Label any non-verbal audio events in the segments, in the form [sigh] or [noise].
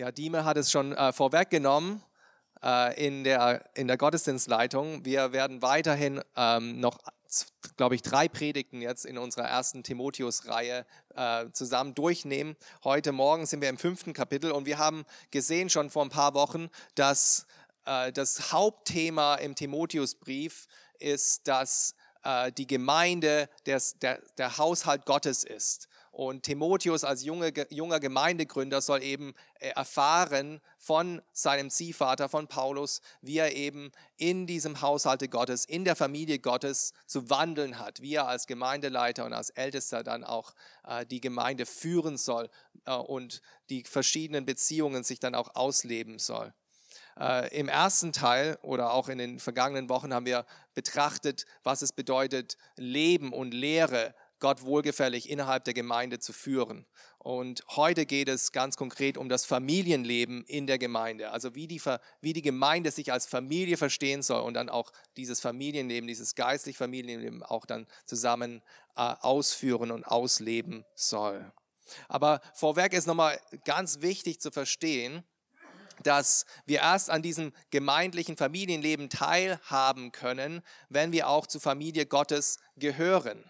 Ja, Dime hat es schon äh, vorweggenommen äh, in, der, in der Gottesdienstleitung. Wir werden weiterhin ähm, noch, glaube ich, drei Predigten jetzt in unserer ersten Timotheus-Reihe äh, zusammen durchnehmen. Heute Morgen sind wir im fünften Kapitel und wir haben gesehen schon vor ein paar Wochen, dass äh, das Hauptthema im Timotheusbrief ist, dass äh, die Gemeinde des, der, der Haushalt Gottes ist. Und Timotheus als junge, junger Gemeindegründer soll eben äh, erfahren von seinem Ziehvater, von Paulus, wie er eben in diesem Haushalte Gottes, in der Familie Gottes zu wandeln hat, wie er als Gemeindeleiter und als Ältester dann auch äh, die Gemeinde führen soll äh, und die verschiedenen Beziehungen sich dann auch ausleben soll. Im ersten Teil oder auch in den vergangenen Wochen haben wir betrachtet, was es bedeutet, Leben und Lehre Gott wohlgefällig innerhalb der Gemeinde zu führen. Und heute geht es ganz konkret um das Familienleben in der Gemeinde, also wie die, wie die Gemeinde sich als Familie verstehen soll und dann auch dieses Familienleben, dieses geistliche Familienleben auch dann zusammen äh, ausführen und ausleben soll. Aber vorweg ist nochmal ganz wichtig zu verstehen, dass wir erst an diesem gemeindlichen Familienleben teilhaben können, wenn wir auch zur Familie Gottes gehören.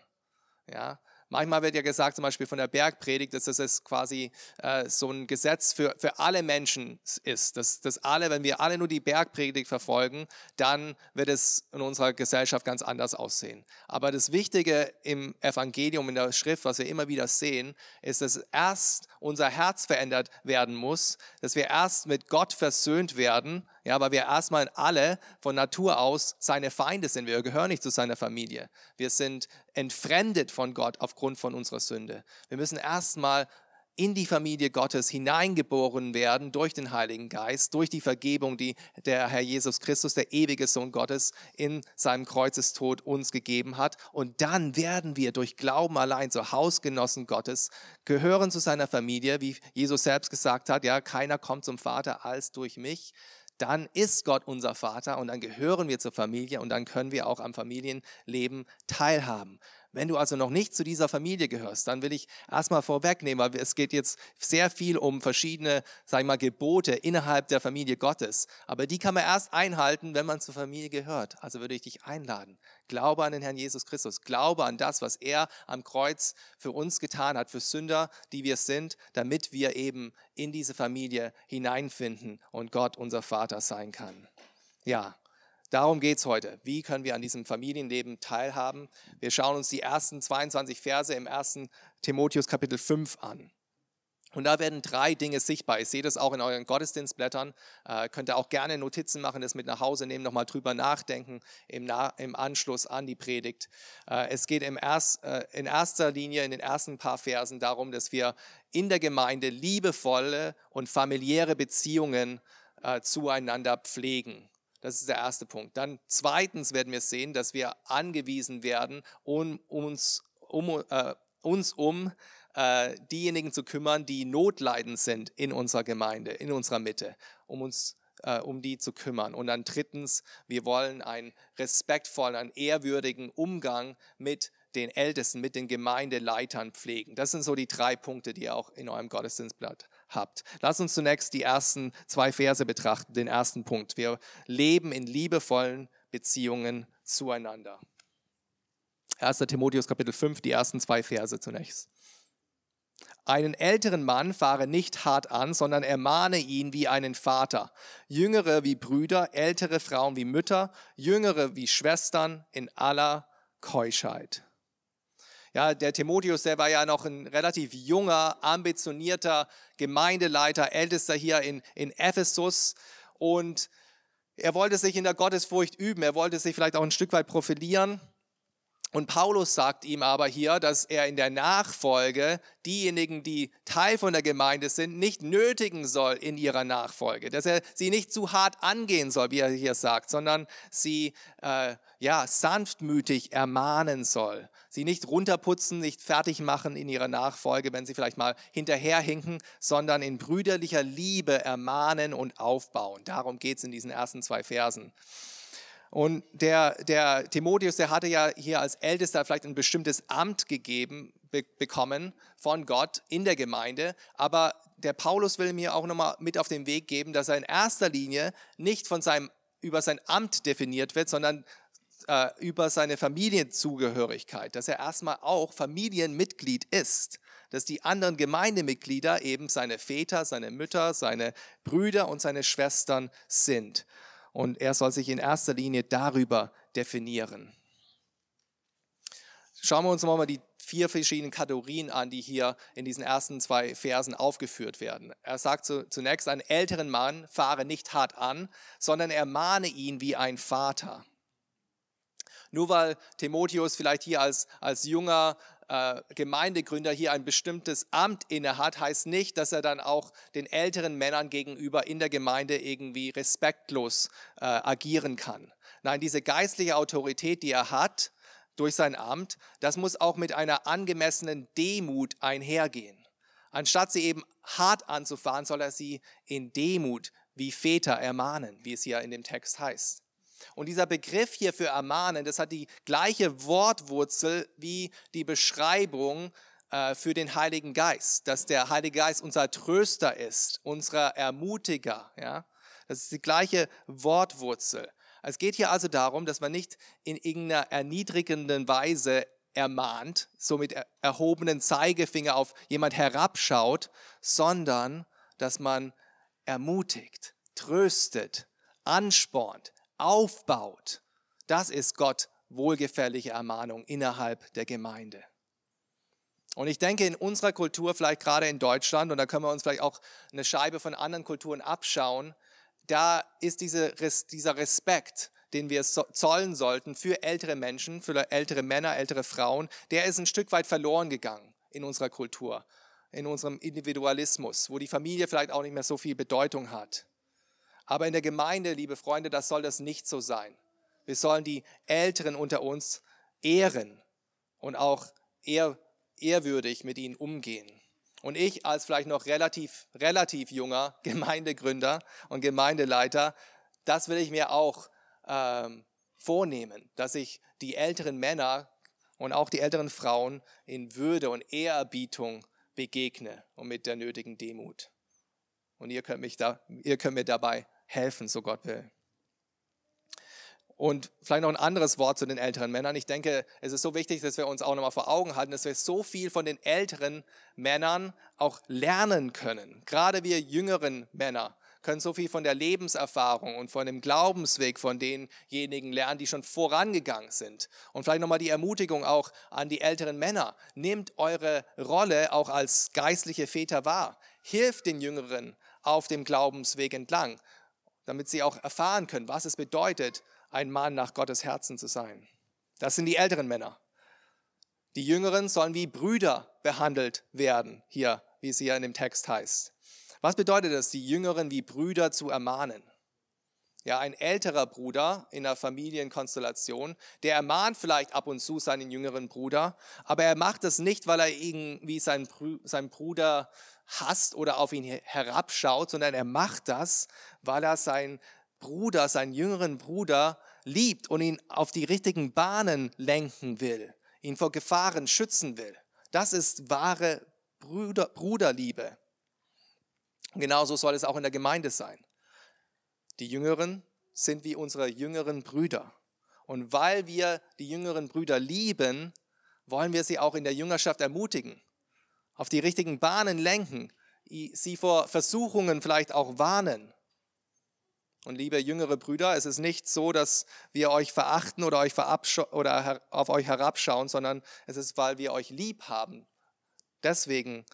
Ja, manchmal wird ja gesagt, zum Beispiel von der Bergpredigt, dass das quasi äh, so ein Gesetz für, für alle Menschen ist. Dass, dass alle, wenn wir alle nur die Bergpredigt verfolgen, dann wird es in unserer Gesellschaft ganz anders aussehen. Aber das Wichtige im Evangelium, in der Schrift, was wir immer wieder sehen, ist, dass erst unser Herz verändert werden muss, dass wir erst mit Gott versöhnt werden, ja, weil wir erstmal alle von Natur aus seine Feinde sind. Wir gehören nicht zu seiner Familie. Wir sind entfremdet von Gott aufgrund von unserer Sünde. Wir müssen erstmal in die Familie Gottes hineingeboren werden durch den Heiligen Geist, durch die Vergebung, die der Herr Jesus Christus, der ewige Sohn Gottes, in seinem Kreuzestod uns gegeben hat. Und dann werden wir durch Glauben allein zu Hausgenossen Gottes, gehören zu seiner Familie, wie Jesus selbst gesagt hat, ja, keiner kommt zum Vater als durch mich dann ist Gott unser Vater und dann gehören wir zur Familie und dann können wir auch am Familienleben teilhaben. Wenn du also noch nicht zu dieser Familie gehörst, dann will ich erstmal vorwegnehmen, weil es geht jetzt sehr viel um verschiedene, sag ich mal, Gebote innerhalb der Familie Gottes. Aber die kann man erst einhalten, wenn man zur Familie gehört. Also würde ich dich einladen. Glaube an den Herrn Jesus Christus. Glaube an das, was er am Kreuz für uns getan hat, für Sünder, die wir sind, damit wir eben in diese Familie hineinfinden und Gott unser Vater sein kann. Ja, Darum geht es heute. Wie können wir an diesem Familienleben teilhaben? Wir schauen uns die ersten 22 Verse im ersten Timotheus Kapitel 5 an. Und da werden drei Dinge sichtbar. Ich sehe das auch in euren Gottesdienstblättern. Äh, könnt ihr auch gerne Notizen machen, das mit nach Hause nehmen, nochmal drüber nachdenken im, Na im Anschluss an die Predigt. Äh, es geht erst, äh, in erster Linie in den ersten paar Versen darum, dass wir in der Gemeinde liebevolle und familiäre Beziehungen äh, zueinander pflegen. Das ist der erste Punkt. Dann zweitens werden wir sehen, dass wir angewiesen werden, um uns um, äh, uns um äh, diejenigen zu kümmern, die notleidend sind in unserer Gemeinde, in unserer Mitte, um uns äh, um die zu kümmern. Und dann drittens, wir wollen einen respektvollen, einen ehrwürdigen Umgang mit den Ältesten, mit den Gemeindeleitern pflegen. Das sind so die drei Punkte, die ihr auch in eurem Gottesdienstblatt habt. Lass uns zunächst die ersten zwei Verse betrachten, den ersten Punkt. Wir leben in liebevollen Beziehungen zueinander. 1. Timotheus Kapitel 5, die ersten zwei Verse zunächst. Einen älteren Mann fahre nicht hart an, sondern ermahne ihn wie einen Vater. Jüngere wie Brüder, ältere Frauen wie Mütter, jüngere wie Schwestern in aller Keuschheit. Ja, der Timotheus, der war ja noch ein relativ junger, ambitionierter Gemeindeleiter, Ältester hier in, in Ephesus. Und er wollte sich in der Gottesfurcht üben. Er wollte sich vielleicht auch ein Stück weit profilieren. Und Paulus sagt ihm aber hier, dass er in der Nachfolge diejenigen, die Teil von der Gemeinde sind, nicht nötigen soll in ihrer Nachfolge, dass er sie nicht zu hart angehen soll, wie er hier sagt, sondern sie äh, ja sanftmütig ermahnen soll, sie nicht runterputzen, nicht fertig machen in ihrer Nachfolge, wenn sie vielleicht mal hinterherhinken, sondern in brüderlicher Liebe ermahnen und aufbauen. Darum geht es in diesen ersten zwei Versen. Und der, der Timotheus, der hatte ja hier als Ältester vielleicht ein bestimmtes Amt gegeben, be bekommen von Gott in der Gemeinde, aber der Paulus will mir auch nochmal mit auf den Weg geben, dass er in erster Linie nicht von seinem, über sein Amt definiert wird, sondern äh, über seine Familienzugehörigkeit, dass er erstmal auch Familienmitglied ist, dass die anderen Gemeindemitglieder eben seine Väter, seine Mütter, seine Brüder und seine Schwestern sind. Und er soll sich in erster Linie darüber definieren. Schauen wir uns mal die vier verschiedenen Kategorien an, die hier in diesen ersten zwei Versen aufgeführt werden. Er sagt zunächst, einen älteren Mann fahre nicht hart an, sondern ermahne ihn wie ein Vater. Nur weil Timotheus vielleicht hier als, als junger äh, Gemeindegründer hier ein bestimmtes Amt innehat, heißt nicht, dass er dann auch den älteren Männern gegenüber in der Gemeinde irgendwie respektlos äh, agieren kann. Nein, diese geistliche Autorität, die er hat durch sein Amt, das muss auch mit einer angemessenen Demut einhergehen. Anstatt sie eben hart anzufahren, soll er sie in Demut wie Väter ermahnen, wie es hier in dem Text heißt. Und dieser Begriff hier für ermahnen, das hat die gleiche Wortwurzel wie die Beschreibung äh, für den Heiligen Geist, dass der Heilige Geist unser Tröster ist, unser Ermutiger. Ja? Das ist die gleiche Wortwurzel. Es geht hier also darum, dass man nicht in irgendeiner erniedrigenden Weise ermahnt, so mit erhobenen Zeigefinger auf jemand herabschaut, sondern dass man ermutigt, tröstet, anspornt, aufbaut. Das ist Gott wohlgefällige Ermahnung innerhalb der Gemeinde. Und ich denke, in unserer Kultur, vielleicht gerade in Deutschland, und da können wir uns vielleicht auch eine Scheibe von anderen Kulturen abschauen, da ist diese, dieser Respekt, den wir zollen sollten für ältere Menschen, für ältere Männer, ältere Frauen, der ist ein Stück weit verloren gegangen in unserer Kultur, in unserem Individualismus, wo die Familie vielleicht auch nicht mehr so viel Bedeutung hat. Aber in der Gemeinde, liebe Freunde, das soll das nicht so sein. Wir sollen die Älteren unter uns ehren und auch ehr, ehrwürdig mit ihnen umgehen. Und ich als vielleicht noch relativ, relativ junger [laughs] Gemeindegründer und Gemeindeleiter, das will ich mir auch ähm, vornehmen, dass ich die älteren Männer und auch die älteren Frauen in Würde und Ehrerbietung begegne und mit der nötigen Demut. Und ihr könnt, mich da, ihr könnt mir dabei helfen, so Gott will. Und vielleicht noch ein anderes Wort zu den älteren Männern. Ich denke, es ist so wichtig, dass wir uns auch nochmal vor Augen halten, dass wir so viel von den älteren Männern auch lernen können. Gerade wir jüngeren Männer können so viel von der Lebenserfahrung und von dem Glaubensweg von denjenigen lernen, die schon vorangegangen sind. Und vielleicht nochmal die Ermutigung auch an die älteren Männer. Nehmt eure Rolle auch als geistliche Väter wahr. Hilft den Jüngeren auf dem Glaubensweg entlang damit sie auch erfahren können, was es bedeutet, ein Mann nach Gottes Herzen zu sein. Das sind die älteren Männer. Die Jüngeren sollen wie Brüder behandelt werden, hier, wie es hier in dem Text heißt. Was bedeutet es, die Jüngeren wie Brüder zu ermahnen? Ja, ein älterer Bruder in einer Familienkonstellation, der ermahnt vielleicht ab und zu seinen jüngeren Bruder, aber er macht es nicht, weil er irgendwie seinen, Bruder hasst oder auf ihn herabschaut, sondern er macht das, weil er seinen Bruder, seinen jüngeren Bruder liebt und ihn auf die richtigen Bahnen lenken will, ihn vor Gefahren schützen will. Das ist wahre Bruder, Bruderliebe. Genauso soll es auch in der Gemeinde sein. Die Jüngeren sind wie unsere jüngeren Brüder. Und weil wir die jüngeren Brüder lieben, wollen wir sie auch in der Jüngerschaft ermutigen auf die richtigen Bahnen lenken, sie vor Versuchungen vielleicht auch warnen. Und liebe jüngere Brüder, es ist nicht so, dass wir euch verachten oder, euch oder auf euch herabschauen, sondern es ist, weil wir euch lieb haben. Deswegen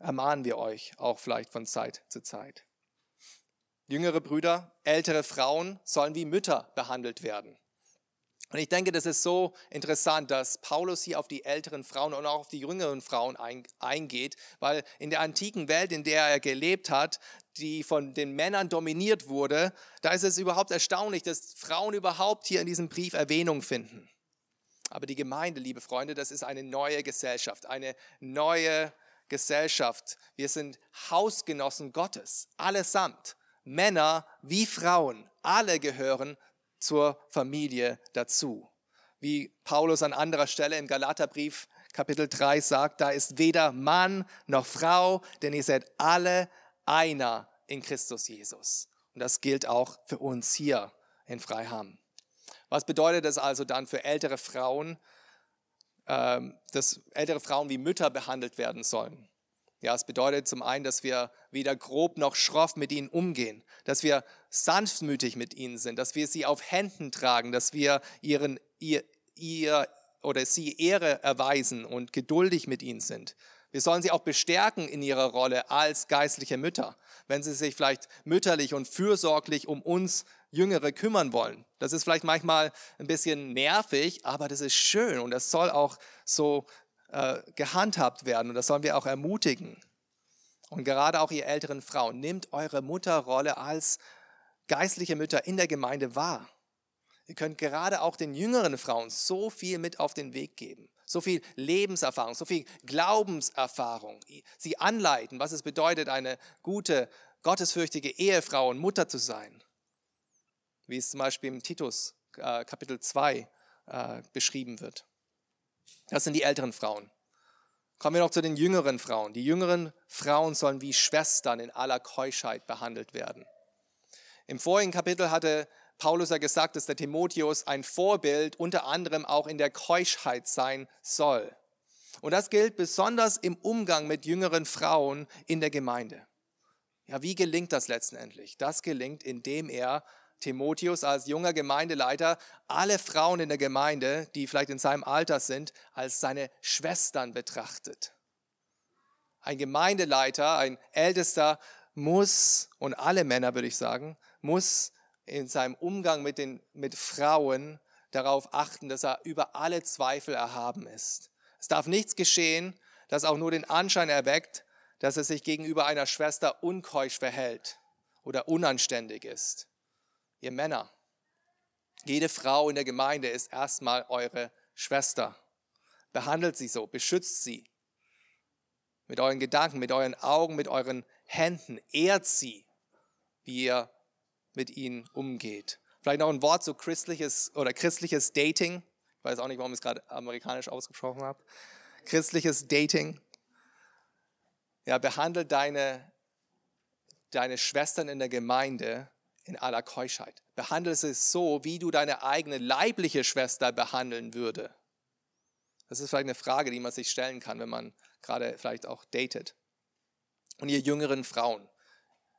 ermahnen wir euch auch vielleicht von Zeit zu Zeit. Jüngere Brüder, ältere Frauen sollen wie Mütter behandelt werden. Und ich denke, das ist so interessant, dass Paulus hier auf die älteren Frauen und auch auf die jüngeren Frauen eingeht, weil in der antiken Welt, in der er gelebt hat, die von den Männern dominiert wurde, da ist es überhaupt erstaunlich, dass Frauen überhaupt hier in diesem Brief Erwähnung finden. Aber die Gemeinde, liebe Freunde, das ist eine neue Gesellschaft, eine neue Gesellschaft. Wir sind Hausgenossen Gottes, allesamt. Männer wie Frauen, alle gehören zur Familie dazu. Wie Paulus an anderer Stelle im Galaterbrief Kapitel 3 sagt, da ist weder Mann noch Frau, denn ihr seid alle einer in Christus Jesus. Und das gilt auch für uns hier in Freiham. Was bedeutet das also dann für ältere Frauen, ähm, dass ältere Frauen wie Mütter behandelt werden sollen? Ja, es bedeutet zum einen, dass wir weder grob noch schroff mit ihnen umgehen, dass wir sanftmütig mit ihnen sind, dass wir sie auf Händen tragen, dass wir ihren, ihr, ihr oder sie Ehre erweisen und geduldig mit ihnen sind. Wir sollen sie auch bestärken in ihrer Rolle als geistliche Mütter, wenn sie sich vielleicht mütterlich und fürsorglich um uns Jüngere kümmern wollen. Das ist vielleicht manchmal ein bisschen nervig, aber das ist schön und das soll auch so äh, gehandhabt werden und das sollen wir auch ermutigen. Und gerade auch ihr älteren Frauen, nehmt eure Mutterrolle als geistliche Mütter in der Gemeinde wahr. Ihr könnt gerade auch den jüngeren Frauen so viel mit auf den Weg geben. So viel Lebenserfahrung, so viel Glaubenserfahrung. Sie anleiten, was es bedeutet, eine gute, gottesfürchtige Ehefrau und Mutter zu sein. Wie es zum Beispiel im Titus äh, Kapitel 2 äh, beschrieben wird. Das sind die älteren Frauen. Kommen wir noch zu den jüngeren Frauen. Die jüngeren Frauen sollen wie Schwestern in aller Keuschheit behandelt werden. Im vorigen Kapitel hatte Paulus ja gesagt, dass der Timotheus ein Vorbild unter anderem auch in der Keuschheit sein soll. Und das gilt besonders im Umgang mit jüngeren Frauen in der Gemeinde. Ja, wie gelingt das letztendlich? Das gelingt, indem er Timotheus als junger Gemeindeleiter alle Frauen in der Gemeinde, die vielleicht in seinem Alter sind, als seine Schwestern betrachtet. Ein Gemeindeleiter, ein Ältester muss, und alle Männer würde ich sagen, muss in seinem Umgang mit, den, mit Frauen darauf achten, dass er über alle Zweifel erhaben ist. Es darf nichts geschehen, das auch nur den Anschein erweckt, dass er sich gegenüber einer Schwester unkeusch verhält oder unanständig ist. Ihr Männer, jede Frau in der Gemeinde ist erstmal eure Schwester. Behandelt sie so, beschützt sie. Mit euren Gedanken, mit euren Augen, mit euren Händen. Ehrt sie, wie ihr mit ihnen umgeht. Vielleicht noch ein Wort zu christliches oder christliches Dating. Ich weiß auch nicht, warum ich es gerade amerikanisch ausgesprochen habe. Christliches Dating. Ja, behandelt deine, deine Schwestern in der Gemeinde in aller Keuschheit. Behandle sie so, wie du deine eigene leibliche Schwester behandeln würde. Das ist vielleicht eine Frage, die man sich stellen kann, wenn man gerade vielleicht auch datet. Und ihr jüngeren Frauen,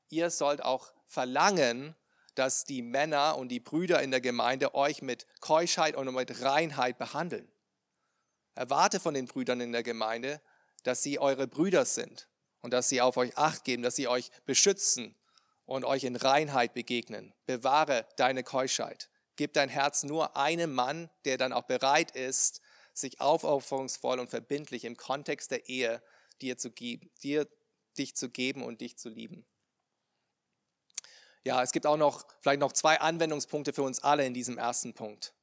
ihr sollt auch verlangen, dass die Männer und die Brüder in der Gemeinde euch mit Keuschheit und mit Reinheit behandeln. Erwarte von den Brüdern in der Gemeinde, dass sie eure Brüder sind und dass sie auf euch acht geben, dass sie euch beschützen und euch in Reinheit begegnen. Bewahre deine Keuschheit. Gib dein Herz nur einem Mann, der dann auch bereit ist, sich aufopferungsvoll und verbindlich im Kontext der Ehe dir, zu geben, dir dich zu geben und dich zu lieben. Ja, es gibt auch noch vielleicht noch zwei Anwendungspunkte für uns alle in diesem ersten Punkt.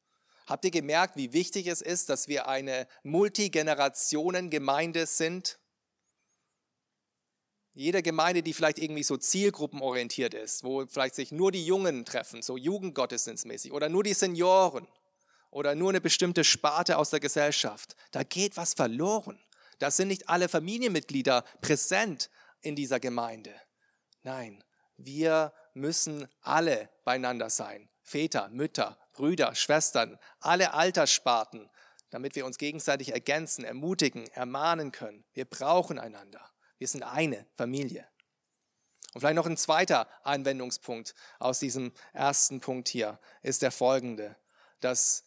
Habt ihr gemerkt, wie wichtig es ist, dass wir eine Multigenerationen-Gemeinde sind? Jede Gemeinde, die vielleicht irgendwie so zielgruppenorientiert ist, wo vielleicht sich nur die Jungen treffen, so Jugendgottesdienstmäßig, oder nur die Senioren oder nur eine bestimmte Sparte aus der Gesellschaft, da geht was verloren. Da sind nicht alle Familienmitglieder präsent in dieser Gemeinde. Nein, wir müssen alle beieinander sein. Väter, Mütter, Brüder, Schwestern, alle Alterssparten, damit wir uns gegenseitig ergänzen, ermutigen, ermahnen können. Wir brauchen einander. Wir sind eine Familie. Und vielleicht noch ein zweiter Anwendungspunkt aus diesem ersten Punkt hier ist der folgende, dass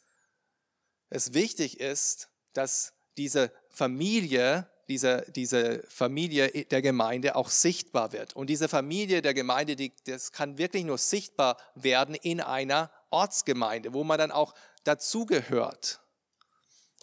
es wichtig ist, dass diese Familie diese, diese Familie der Gemeinde auch sichtbar wird. Und diese Familie der Gemeinde, die, das kann wirklich nur sichtbar werden in einer Ortsgemeinde, wo man dann auch dazugehört.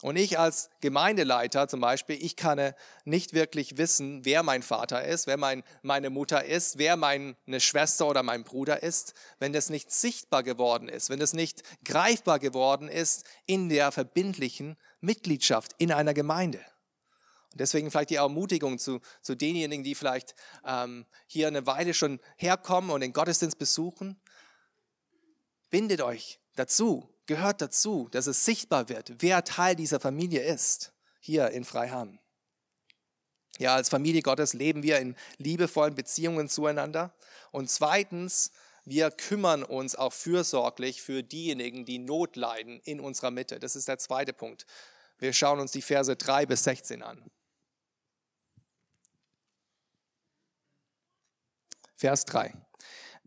Und ich als Gemeindeleiter zum Beispiel, ich kann nicht wirklich wissen, wer mein Vater ist, wer mein, meine Mutter ist, wer meine Schwester oder mein Bruder ist, wenn das nicht sichtbar geworden ist, wenn das nicht greifbar geworden ist in der verbindlichen Mitgliedschaft in einer Gemeinde. Und deswegen vielleicht die Ermutigung zu, zu denjenigen, die vielleicht ähm, hier eine Weile schon herkommen und den Gottesdienst besuchen. Bindet euch dazu, gehört dazu, dass es sichtbar wird, wer Teil dieser Familie ist. hier in Freiham. Ja, als Familie Gottes leben wir in liebevollen Beziehungen zueinander. Und zweitens, wir kümmern uns auch fürsorglich für diejenigen, die Not leiden in unserer Mitte. Das ist der zweite Punkt. Wir schauen uns die Verse 3 bis 16 an. Vers 3.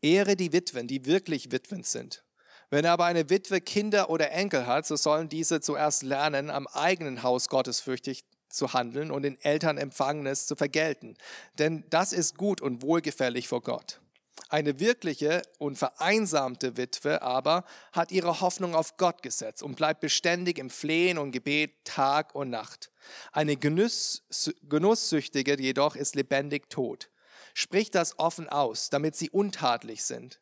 Ehre die Witwen, die wirklich Witwen sind. Wenn aber eine Witwe Kinder oder Enkel hat, so sollen diese zuerst lernen, am eigenen Haus gottesfürchtig zu handeln und den Eltern Empfangenes zu vergelten. Denn das ist gut und wohlgefällig vor Gott. Eine wirkliche und vereinsamte Witwe aber hat ihre Hoffnung auf Gott gesetzt und bleibt beständig im Flehen und Gebet Tag und Nacht. Eine Genuss, Genusssüchtige jedoch ist lebendig tot. Sprich das offen aus, damit sie untatlich sind.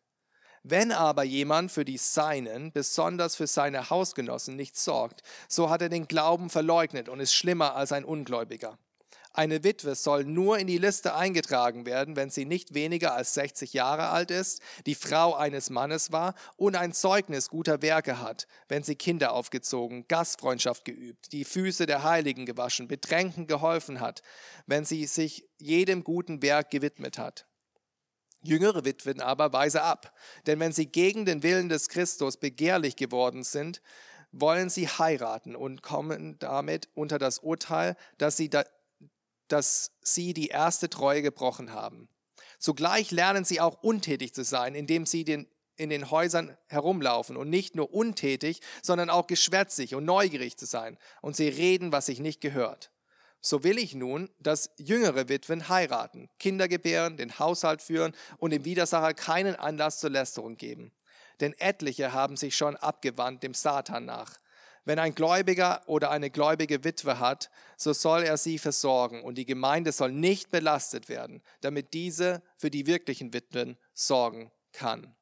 Wenn aber jemand für die Seinen, besonders für seine Hausgenossen, nicht sorgt, so hat er den Glauben verleugnet und ist schlimmer als ein Ungläubiger. Eine Witwe soll nur in die Liste eingetragen werden, wenn sie nicht weniger als 60 Jahre alt ist, die Frau eines Mannes war und ein Zeugnis guter Werke hat, wenn sie Kinder aufgezogen, Gastfreundschaft geübt, die Füße der Heiligen gewaschen, Betränken geholfen hat, wenn sie sich jedem guten Werk gewidmet hat. Jüngere Witwen aber weise ab, denn wenn sie gegen den Willen des Christus begehrlich geworden sind, wollen sie heiraten und kommen damit unter das Urteil, dass sie da, dass sie die erste Treue gebrochen haben. Zugleich lernen sie auch untätig zu sein, indem sie den, in den Häusern herumlaufen und nicht nur untätig, sondern auch geschwätzig und neugierig zu sein. Und sie reden, was sich nicht gehört. So will ich nun, dass jüngere Witwen heiraten, Kinder gebären, den Haushalt führen und dem Widersacher keinen Anlass zur Lästerung geben. Denn etliche haben sich schon abgewandt dem Satan nach. Wenn ein Gläubiger oder eine gläubige Witwe hat, so soll er sie versorgen und die Gemeinde soll nicht belastet werden, damit diese für die wirklichen Witwen sorgen kann.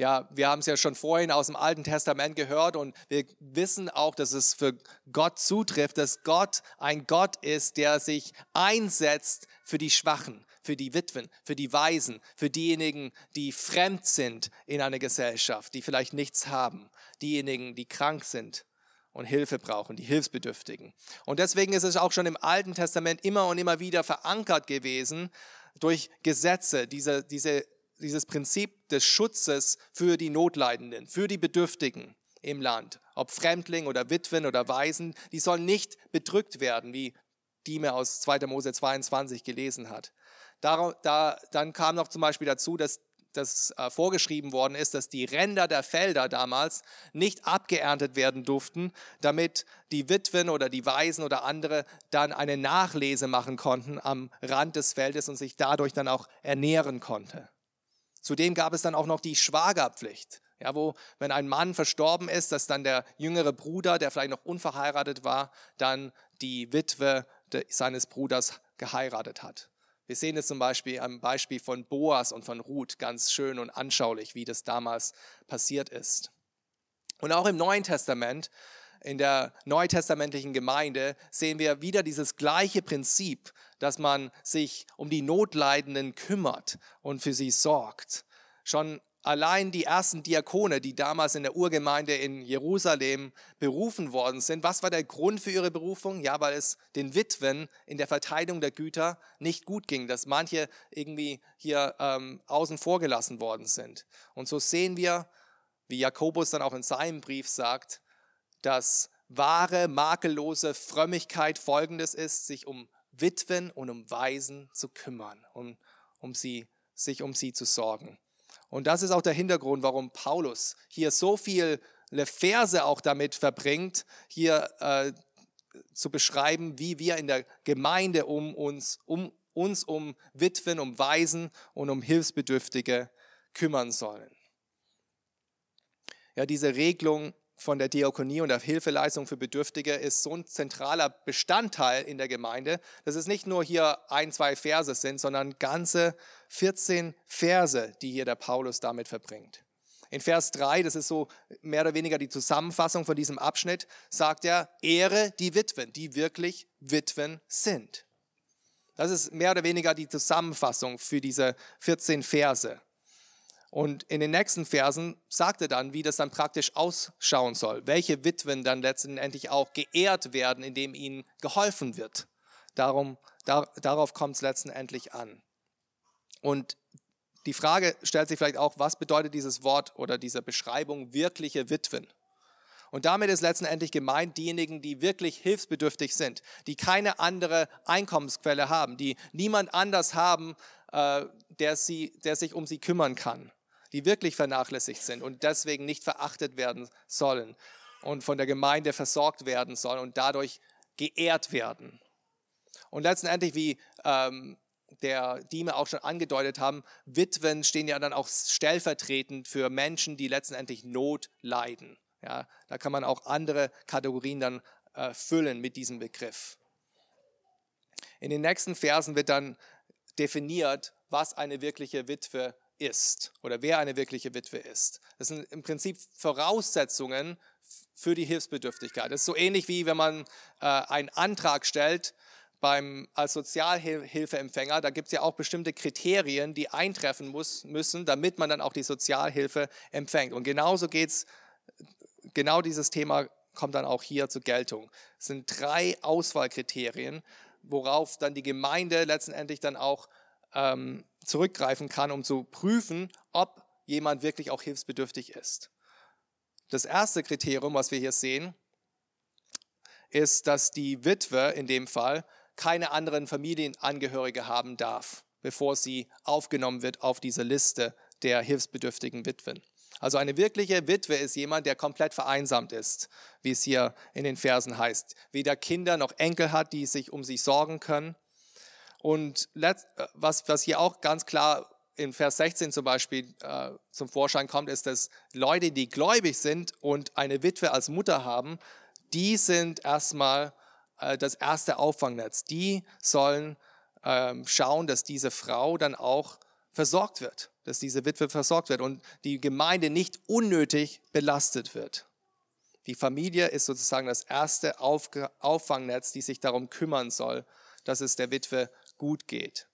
Ja, wir haben es ja schon vorhin aus dem Alten Testament gehört und wir wissen auch, dass es für Gott zutrifft, dass Gott ein Gott ist, der sich einsetzt für die Schwachen, für die Witwen, für die Waisen, für diejenigen, die fremd sind in einer Gesellschaft, die vielleicht nichts haben, diejenigen, die krank sind und Hilfe brauchen, die Hilfsbedürftigen. Und deswegen ist es auch schon im Alten Testament immer und immer wieder verankert gewesen durch Gesetze, diese, diese, dieses Prinzip des Schutzes für die Notleidenden, für die Bedürftigen im Land. Ob Fremdling oder Witwen oder Waisen, die sollen nicht bedrückt werden, wie die mir aus 2. Mose 22 gelesen hat. Da, da, dann kam noch zum Beispiel dazu, dass das äh, vorgeschrieben worden ist, dass die Ränder der Felder damals nicht abgeerntet werden durften, damit die Witwen oder die Waisen oder andere dann eine Nachlese machen konnten am Rand des Feldes und sich dadurch dann auch ernähren konnte. Zudem gab es dann auch noch die Schwagerpflicht, ja, wo, wenn ein Mann verstorben ist, dass dann der jüngere Bruder, der vielleicht noch unverheiratet war, dann die Witwe seines Bruders geheiratet hat. Wir sehen es zum Beispiel am Beispiel von Boas und von Ruth ganz schön und anschaulich, wie das damals passiert ist. Und auch im Neuen Testament, in der neutestamentlichen Gemeinde, sehen wir wieder dieses gleiche Prinzip, dass man sich um die Notleidenden kümmert und für sie sorgt. Schon allein die ersten Diakone, die damals in der Urgemeinde in Jerusalem berufen worden sind, was war der Grund für ihre Berufung? Ja, weil es den Witwen in der Verteilung der Güter nicht gut ging, dass manche irgendwie hier ähm, außen vor gelassen worden sind. Und so sehen wir, wie Jakobus dann auch in seinem Brief sagt, dass wahre, makellose Frömmigkeit folgendes ist, sich um Witwen und um Waisen zu kümmern, um, um sie, sich um sie zu sorgen. Und das ist auch der Hintergrund, warum Paulus hier so viele Verse auch damit verbringt, hier äh, zu beschreiben, wie wir in der Gemeinde um uns, um uns um Witwen, um Waisen und um Hilfsbedürftige kümmern sollen. Ja, diese Regelung von der Diakonie und der Hilfeleistung für Bedürftige ist so ein zentraler Bestandteil in der Gemeinde, dass es nicht nur hier ein, zwei Verse sind, sondern ganze 14 Verse, die hier der Paulus damit verbringt. In Vers 3, das ist so mehr oder weniger die Zusammenfassung von diesem Abschnitt, sagt er, ehre die Witwen, die wirklich Witwen sind. Das ist mehr oder weniger die Zusammenfassung für diese 14 Verse. Und in den nächsten Versen sagt er dann, wie das dann praktisch ausschauen soll, welche Witwen dann letztendlich auch geehrt werden, indem ihnen geholfen wird. Darum, da, darauf kommt es letztendlich an. Und die Frage stellt sich vielleicht auch, was bedeutet dieses Wort oder diese Beschreibung wirkliche Witwen? Und damit ist letztendlich gemeint diejenigen, die wirklich hilfsbedürftig sind, die keine andere Einkommensquelle haben, die niemand anders haben, äh, der, sie, der sich um sie kümmern kann, die wirklich vernachlässigt sind und deswegen nicht verachtet werden sollen und von der Gemeinde versorgt werden sollen und dadurch geehrt werden. Und letztendlich, wie ähm, der Dime auch schon angedeutet haben, Witwen stehen ja dann auch stellvertretend für Menschen, die letztendlich Not leiden. Ja, da kann man auch andere Kategorien dann äh, füllen mit diesem Begriff. In den nächsten Versen wird dann definiert, was eine wirkliche Witwe ist oder wer eine wirkliche Witwe ist. Das sind im Prinzip Voraussetzungen für die Hilfsbedürftigkeit. Das ist so ähnlich wie wenn man äh, einen Antrag stellt beim, als Sozialhilfeempfänger. Da gibt es ja auch bestimmte Kriterien, die eintreffen muss, müssen, damit man dann auch die Sozialhilfe empfängt. Und genauso geht es genau dieses Thema kommt dann auch hier zur Geltung. Es sind drei Auswahlkriterien, worauf dann die Gemeinde letztendlich dann auch ähm, zurückgreifen kann, um zu prüfen, ob jemand wirklich auch hilfsbedürftig ist. Das erste Kriterium, was wir hier sehen, ist, dass die Witwe in dem Fall keine anderen Familienangehörige haben darf, bevor sie aufgenommen wird auf diese Liste der hilfsbedürftigen Witwen. Also eine wirkliche Witwe ist jemand, der komplett vereinsamt ist, wie es hier in den Versen heißt. Weder Kinder noch Enkel hat, die sich um sie sorgen können. Und was, was hier auch ganz klar in Vers 16 zum Beispiel äh, zum Vorschein kommt, ist, dass Leute, die gläubig sind und eine Witwe als Mutter haben, die sind erstmal äh, das erste Auffangnetz. Die sollen äh, schauen, dass diese Frau dann auch versorgt wird dass diese Witwe versorgt wird und die Gemeinde nicht unnötig belastet wird. Die Familie ist sozusagen das erste Auffangnetz, die sich darum kümmern soll, dass es der Witwe gut geht.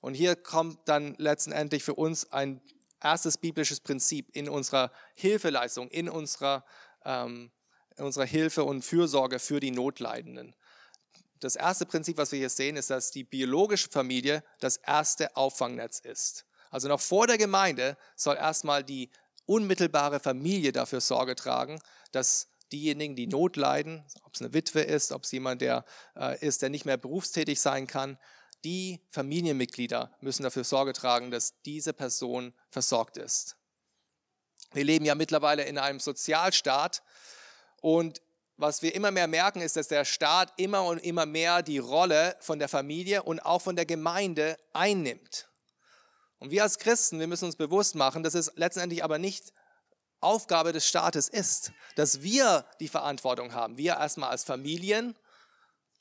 Und hier kommt dann letztendlich für uns ein erstes biblisches Prinzip in unserer Hilfeleistung, in unserer, ähm, in unserer Hilfe und Fürsorge für die Notleidenden. Das erste Prinzip, was wir hier sehen, ist, dass die biologische Familie das erste Auffangnetz ist. Also noch vor der Gemeinde soll erstmal die unmittelbare Familie dafür Sorge tragen, dass diejenigen, die Not leiden, ob es eine Witwe ist, ob es jemand der äh, ist, der nicht mehr berufstätig sein kann, die Familienmitglieder müssen dafür Sorge tragen, dass diese Person versorgt ist. Wir leben ja mittlerweile in einem Sozialstaat und was wir immer mehr merken, ist, dass der Staat immer und immer mehr die Rolle von der Familie und auch von der Gemeinde einnimmt. Und wir als Christen, wir müssen uns bewusst machen, dass es letztendlich aber nicht Aufgabe des Staates ist, dass wir die Verantwortung haben. Wir erstmal als Familien,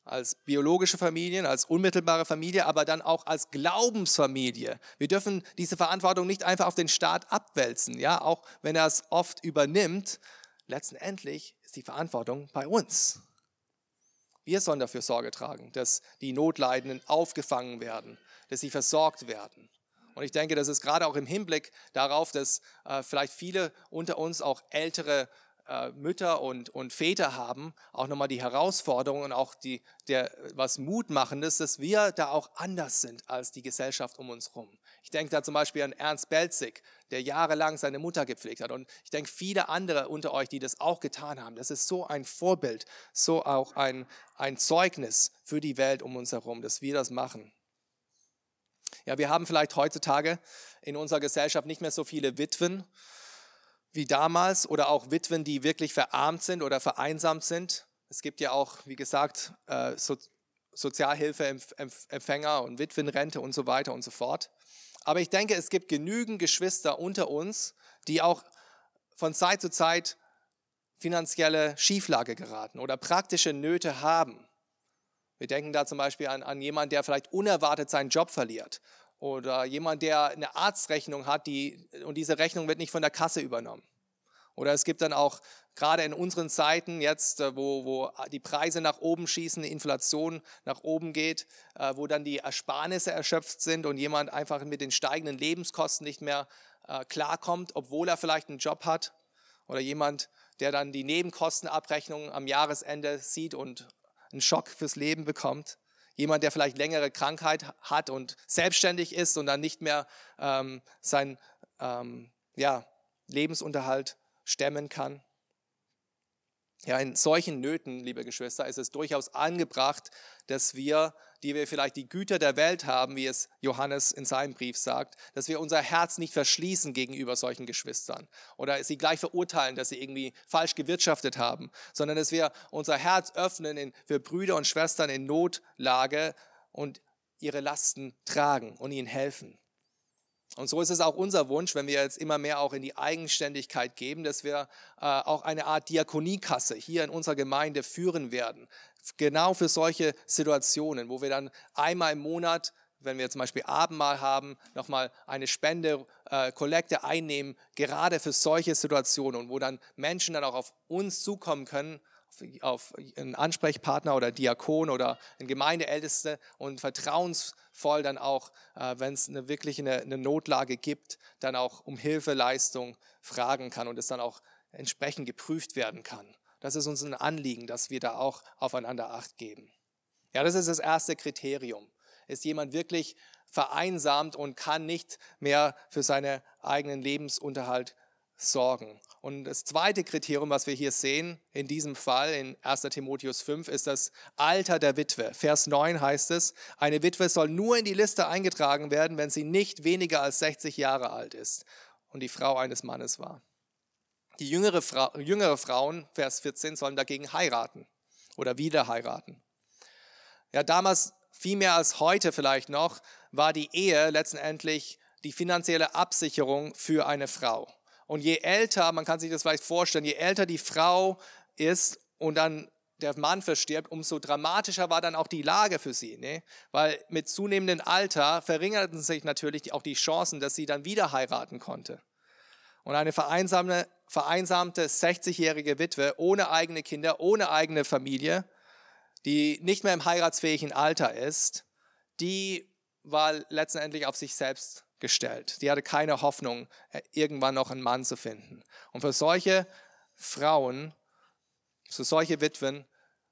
als biologische Familien, als unmittelbare Familie, aber dann auch als Glaubensfamilie. Wir dürfen diese Verantwortung nicht einfach auf den Staat abwälzen, ja, auch wenn er es oft übernimmt. Letztendlich ist die Verantwortung bei uns. Wir sollen dafür Sorge tragen, dass die Notleidenden aufgefangen werden, dass sie versorgt werden. Und ich denke, das ist gerade auch im Hinblick darauf, dass äh, vielleicht viele unter uns auch ältere äh, Mütter und, und Väter haben, auch nochmal die Herausforderung und auch die, der, was Mutmachendes, dass wir da auch anders sind als die Gesellschaft um uns herum. Ich denke da zum Beispiel an Ernst Belzig, der jahrelang seine Mutter gepflegt hat. Und ich denke, viele andere unter euch, die das auch getan haben. Das ist so ein Vorbild, so auch ein, ein Zeugnis für die Welt um uns herum, dass wir das machen. Ja, wir haben vielleicht heutzutage in unserer Gesellschaft nicht mehr so viele Witwen wie damals oder auch Witwen, die wirklich verarmt sind oder vereinsamt sind. Es gibt ja auch, wie gesagt, äh, so Sozialhilfeempfänger und Witwenrente und so weiter und so fort. Aber ich denke, es gibt genügend Geschwister unter uns, die auch von Zeit zu Zeit finanzielle Schieflage geraten oder praktische Nöte haben. Wir denken da zum Beispiel an, an jemanden, der vielleicht unerwartet seinen Job verliert oder jemand, der eine Arztrechnung hat die, und diese Rechnung wird nicht von der Kasse übernommen. Oder es gibt dann auch gerade in unseren Zeiten jetzt, äh, wo, wo die Preise nach oben schießen, die Inflation nach oben geht, äh, wo dann die Ersparnisse erschöpft sind und jemand einfach mit den steigenden Lebenskosten nicht mehr äh, klarkommt, obwohl er vielleicht einen Job hat. Oder jemand, der dann die Nebenkostenabrechnung am Jahresende sieht und einen Schock fürs Leben bekommt. Jemand, der vielleicht längere Krankheit hat und selbstständig ist und dann nicht mehr ähm, seinen ähm, ja, Lebensunterhalt stemmen kann. Ja, in solchen Nöten, liebe Geschwister, ist es durchaus angebracht, dass wir, die wir vielleicht die Güter der Welt haben, wie es Johannes in seinem Brief sagt, dass wir unser Herz nicht verschließen gegenüber solchen Geschwistern oder sie gleich verurteilen, dass sie irgendwie falsch gewirtschaftet haben, sondern dass wir unser Herz öffnen für Brüder und Schwestern in Notlage und ihre Lasten tragen und ihnen helfen. Und so ist es auch unser Wunsch, wenn wir jetzt immer mehr auch in die Eigenständigkeit geben, dass wir äh, auch eine Art Diakoniekasse hier in unserer Gemeinde führen werden. Genau für solche Situationen, wo wir dann einmal im Monat, wenn wir zum Beispiel Abendmahl haben, nochmal eine Spende, äh, Kollekte einnehmen, gerade für solche Situationen und wo dann Menschen dann auch auf uns zukommen können auf einen Ansprechpartner oder Diakon oder einen Gemeindeälteste und vertrauensvoll dann auch, äh, wenn es eine, wirklich eine, eine Notlage gibt, dann auch um Hilfeleistung fragen kann und es dann auch entsprechend geprüft werden kann. Das ist uns ein Anliegen, dass wir da auch aufeinander Acht geben. Ja, das ist das erste Kriterium. Ist jemand wirklich vereinsamt und kann nicht mehr für seinen eigenen Lebensunterhalt sorgen. Und das zweite Kriterium, was wir hier sehen, in diesem Fall in 1 Timotheus 5, ist das Alter der Witwe. Vers 9 heißt es, eine Witwe soll nur in die Liste eingetragen werden, wenn sie nicht weniger als 60 Jahre alt ist und die Frau eines Mannes war. Die jüngere, Frau, jüngere Frauen, Vers 14, sollen dagegen heiraten oder wieder heiraten. Ja, damals, viel mehr als heute vielleicht noch, war die Ehe letztendlich die finanzielle Absicherung für eine Frau. Und je älter, man kann sich das vielleicht vorstellen, je älter die Frau ist und dann der Mann verstirbt, umso dramatischer war dann auch die Lage für sie. Ne? Weil mit zunehmendem Alter verringerten sich natürlich auch die Chancen, dass sie dann wieder heiraten konnte. Und eine vereinsamte, vereinsamte 60-jährige Witwe ohne eigene Kinder, ohne eigene Familie, die nicht mehr im heiratsfähigen Alter ist, die war letztendlich auf sich selbst gestellt. Die hatte keine Hoffnung, äh, irgendwann noch einen Mann zu finden. Und für solche Frauen, für solche Witwen,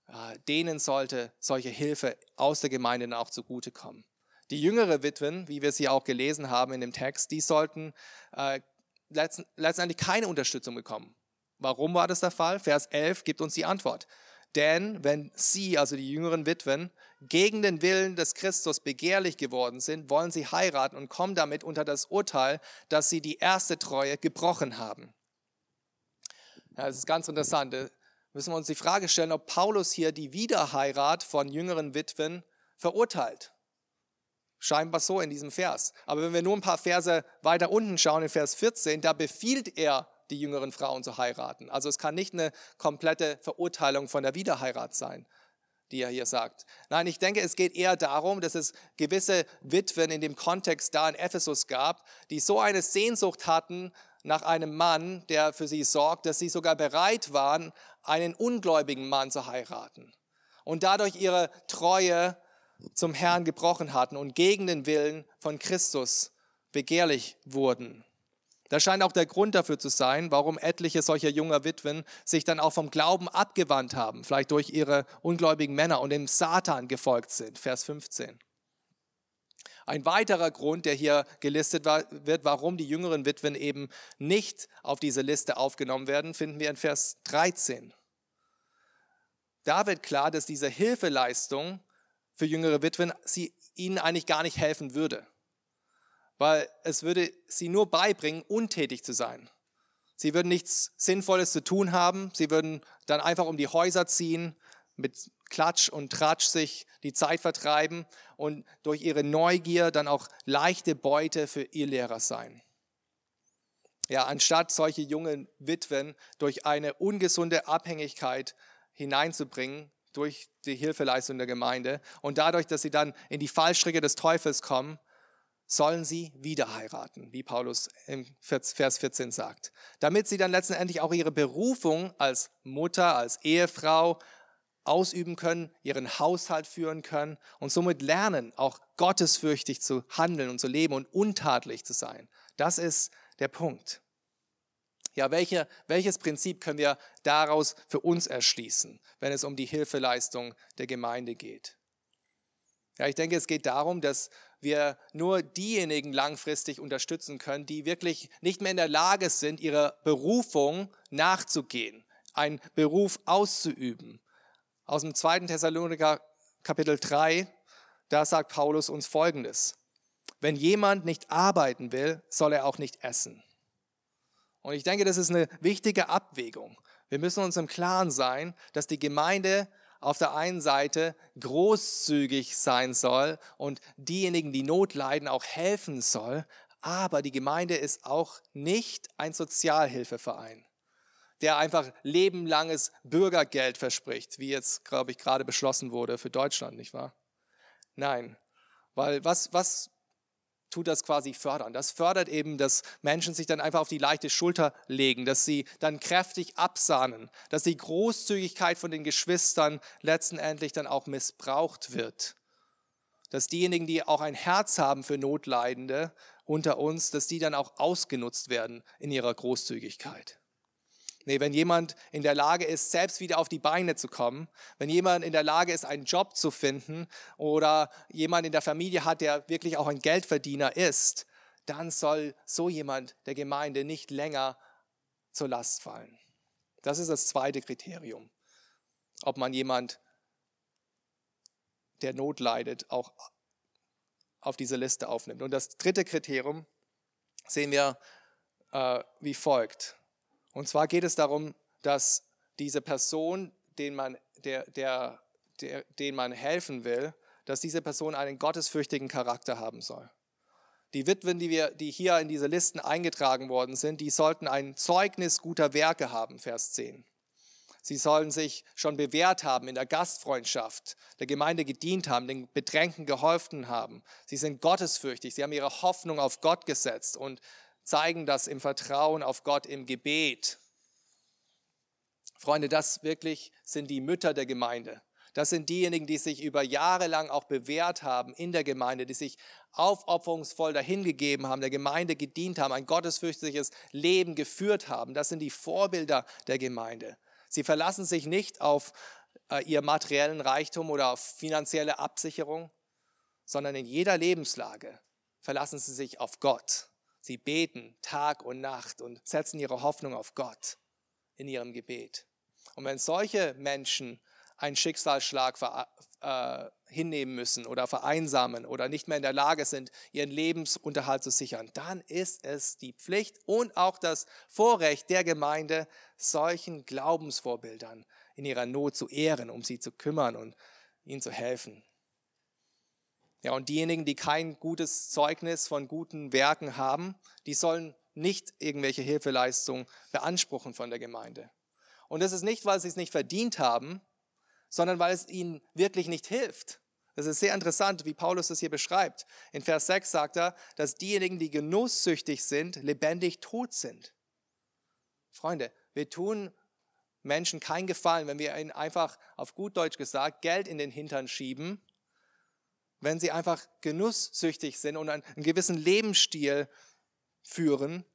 äh, denen sollte solche Hilfe aus der Gemeinde auch zugutekommen. Die jüngere Witwen, wie wir sie auch gelesen haben in dem Text, die sollten äh, letztendlich keine Unterstützung bekommen. Warum war das der Fall? Vers 11 gibt uns die Antwort. Denn wenn sie, also die jüngeren Witwen, gegen den Willen des Christus begehrlich geworden sind, wollen sie heiraten und kommen damit unter das Urteil, dass sie die erste Treue gebrochen haben. Ja, das ist ganz interessant. Da müssen wir uns die Frage stellen, ob Paulus hier die Wiederheirat von jüngeren Witwen verurteilt. Scheinbar so in diesem Vers. Aber wenn wir nur ein paar Verse weiter unten schauen, in Vers 14, da befiehlt er die jüngeren Frauen zu heiraten. Also es kann nicht eine komplette Verurteilung von der Wiederheirat sein, die er hier sagt. Nein, ich denke, es geht eher darum, dass es gewisse Witwen in dem Kontext da in Ephesus gab, die so eine Sehnsucht hatten nach einem Mann, der für sie sorgt, dass sie sogar bereit waren, einen ungläubigen Mann zu heiraten. Und dadurch ihre Treue zum Herrn gebrochen hatten und gegen den Willen von Christus begehrlich wurden. Das scheint auch der Grund dafür zu sein, warum etliche solcher junger Witwen sich dann auch vom Glauben abgewandt haben, vielleicht durch ihre ungläubigen Männer und dem Satan gefolgt sind. Vers 15. Ein weiterer Grund, der hier gelistet wird, warum die jüngeren Witwen eben nicht auf diese Liste aufgenommen werden, finden wir in Vers 13. Da wird klar, dass diese Hilfeleistung für jüngere Witwen sie ihnen eigentlich gar nicht helfen würde weil es würde sie nur beibringen, untätig zu sein. Sie würden nichts Sinnvolles zu tun haben. Sie würden dann einfach um die Häuser ziehen, mit Klatsch und Tratsch sich die Zeit vertreiben und durch ihre Neugier dann auch leichte Beute für ihr Lehrer sein. Ja, anstatt solche jungen Witwen durch eine ungesunde Abhängigkeit hineinzubringen, durch die Hilfeleistung der Gemeinde und dadurch, dass sie dann in die Fallstricke des Teufels kommen, sollen sie wieder heiraten, wie Paulus im Vers 14 sagt, damit sie dann letztendlich auch ihre Berufung als Mutter, als Ehefrau ausüben können, ihren Haushalt führen können und somit lernen, auch gottesfürchtig zu handeln und zu leben und untatlich zu sein. Das ist der Punkt. Ja, welche, welches Prinzip können wir daraus für uns erschließen, wenn es um die Hilfeleistung der Gemeinde geht? Ja, ich denke, es geht darum, dass wir nur diejenigen langfristig unterstützen können, die wirklich nicht mehr in der Lage sind, ihrer Berufung nachzugehen, einen Beruf auszuüben. Aus dem 2. Thessaloniker Kapitel 3, da sagt Paulus uns Folgendes. Wenn jemand nicht arbeiten will, soll er auch nicht essen. Und ich denke, das ist eine wichtige Abwägung. Wir müssen uns im Klaren sein, dass die Gemeinde auf der einen Seite großzügig sein soll und diejenigen, die Not leiden, auch helfen soll. Aber die Gemeinde ist auch nicht ein Sozialhilfeverein, der einfach lebenlanges Bürgergeld verspricht, wie jetzt, glaube ich, gerade beschlossen wurde für Deutschland, nicht wahr? Nein, weil was, was tut das quasi fördern. Das fördert eben, dass Menschen sich dann einfach auf die leichte Schulter legen, dass sie dann kräftig absahnen, dass die Großzügigkeit von den Geschwistern letztendlich dann auch missbraucht wird. Dass diejenigen, die auch ein Herz haben für Notleidende unter uns, dass die dann auch ausgenutzt werden in ihrer Großzügigkeit. Nee, wenn jemand in der Lage ist, selbst wieder auf die Beine zu kommen, wenn jemand in der Lage ist, einen Job zu finden oder jemand in der Familie hat, der wirklich auch ein Geldverdiener ist, dann soll so jemand der Gemeinde nicht länger zur Last fallen. Das ist das zweite Kriterium. Ob man jemand, der Not leidet, auch auf diese Liste aufnimmt. Und das dritte Kriterium sehen wir äh, wie folgt. Und zwar geht es darum, dass diese Person, den man, der, der, der, den man helfen will, dass diese Person einen gottesfürchtigen Charakter haben soll. Die Witwen, die, wir, die hier in diese Listen eingetragen worden sind, die sollten ein Zeugnis guter Werke haben, Vers 10. Sie sollen sich schon bewährt haben in der Gastfreundschaft, der Gemeinde gedient haben, den Bedrängten geholfen haben. Sie sind gottesfürchtig, sie haben ihre Hoffnung auf Gott gesetzt und zeigen das im Vertrauen auf Gott im Gebet. Freunde, das wirklich sind die Mütter der Gemeinde. Das sind diejenigen, die sich über Jahre lang auch bewährt haben in der Gemeinde, die sich aufopferungsvoll dahingegeben haben, der Gemeinde gedient haben, ein gottesfürchterliches Leben geführt haben. Das sind die Vorbilder der Gemeinde. Sie verlassen sich nicht auf äh, ihr materiellen Reichtum oder auf finanzielle Absicherung, sondern in jeder Lebenslage verlassen sie sich auf Gott. Sie beten Tag und Nacht und setzen ihre Hoffnung auf Gott in ihrem Gebet. Und wenn solche Menschen einen Schicksalsschlag äh, hinnehmen müssen oder vereinsamen oder nicht mehr in der Lage sind, ihren Lebensunterhalt zu sichern, dann ist es die Pflicht und auch das Vorrecht der Gemeinde, solchen Glaubensvorbildern in ihrer Not zu ehren, um sie zu kümmern und ihnen zu helfen. Ja, und diejenigen, die kein gutes Zeugnis von guten Werken haben, die sollen nicht irgendwelche Hilfeleistungen beanspruchen von der Gemeinde. Und das ist nicht, weil sie es nicht verdient haben, sondern weil es ihnen wirklich nicht hilft. Das ist sehr interessant, wie Paulus das hier beschreibt. In Vers 6 sagt er, dass diejenigen, die genusssüchtig sind, lebendig tot sind. Freunde, wir tun Menschen keinen Gefallen, wenn wir ihnen einfach auf gut Deutsch gesagt Geld in den Hintern schieben wenn sie einfach genusssüchtig sind und einen, gewissen Lebensstil führen,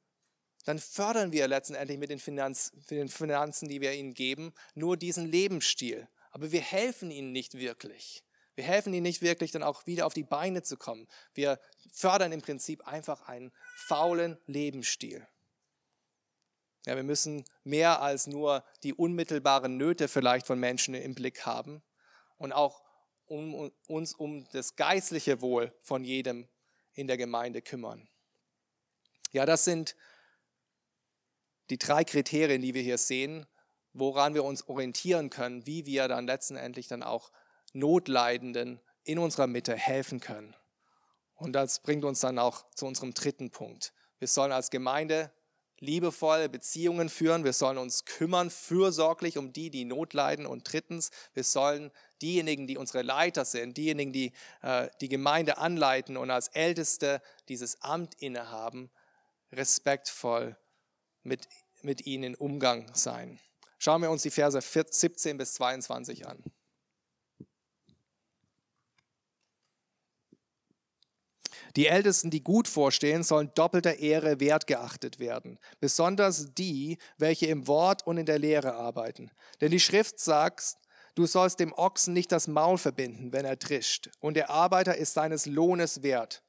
dann fördern wir letztendlich mit den, Finanz, den Finanzen, die wir ihnen geben, nur diesen Lebensstil. Aber wir helfen ihnen nicht wirklich. Wir helfen ihnen nicht wirklich, dann auch wieder auf die Beine zu kommen. Wir fördern im Prinzip einfach einen faulen Lebensstil. Ja, wir müssen mehr als nur die unmittelbaren Nöte vielleicht von Menschen im Blick haben und auch um uns um das geistliche Wohl von jedem in der Gemeinde kümmern. Ja, das sind die drei Kriterien, die wir hier sehen, woran wir uns orientieren können, wie wir dann letztendlich dann auch Notleidenden in unserer Mitte helfen können. Und das bringt uns dann auch zu unserem dritten Punkt. Wir sollen als Gemeinde liebevolle Beziehungen führen. Wir sollen uns kümmern, fürsorglich um die, die Not leiden. Und drittens, wir sollen diejenigen, die unsere Leiter sind, diejenigen, die äh, die Gemeinde anleiten und als Älteste dieses Amt innehaben, respektvoll mit, mit ihnen in Umgang sein. Schauen wir uns die Verse 17 bis 22 an. Die Ältesten, die gut vorstehen, sollen doppelter Ehre wertgeachtet werden, besonders die, welche im Wort und in der Lehre arbeiten. Denn die Schrift sagt, du sollst dem Ochsen nicht das Maul verbinden, wenn er trischt, und der Arbeiter ist seines Lohnes wert.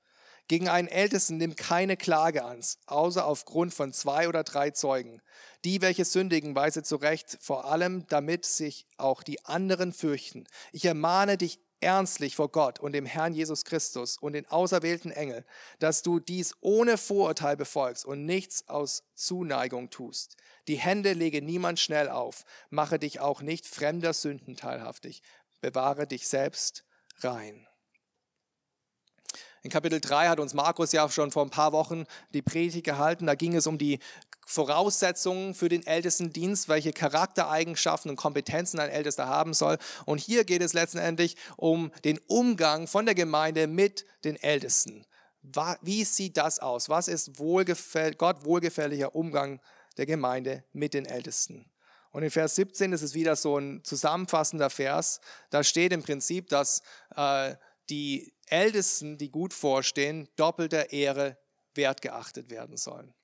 Gegen einen Ältesten nimm keine Klage an, außer aufgrund von zwei oder drei Zeugen. Die, welche sündigen, weise zurecht, vor allem damit sich auch die anderen fürchten. Ich ermahne dich ernstlich vor Gott und dem Herrn Jesus Christus und den auserwählten Engel, dass du dies ohne Vorurteil befolgst und nichts aus Zuneigung tust. Die Hände lege niemand schnell auf, mache dich auch nicht fremder Sünden teilhaftig, bewahre dich selbst rein. In Kapitel 3 hat uns Markus ja schon vor ein paar Wochen die Predigt gehalten. Da ging es um die Voraussetzungen für den Ältestendienst, welche Charaktereigenschaften und Kompetenzen ein Ältester haben soll. Und hier geht es letztendlich um den Umgang von der Gemeinde mit den Ältesten. Wie sieht das aus? Was ist wohlgefäll Gott wohlgefälliger Umgang der Gemeinde mit den Ältesten? Und in Vers 17 ist es wieder so ein zusammenfassender Vers. Da steht im Prinzip, dass äh, die Ältesten, die gut vorstehen, doppelter Ehre wertgeachtet werden sollen.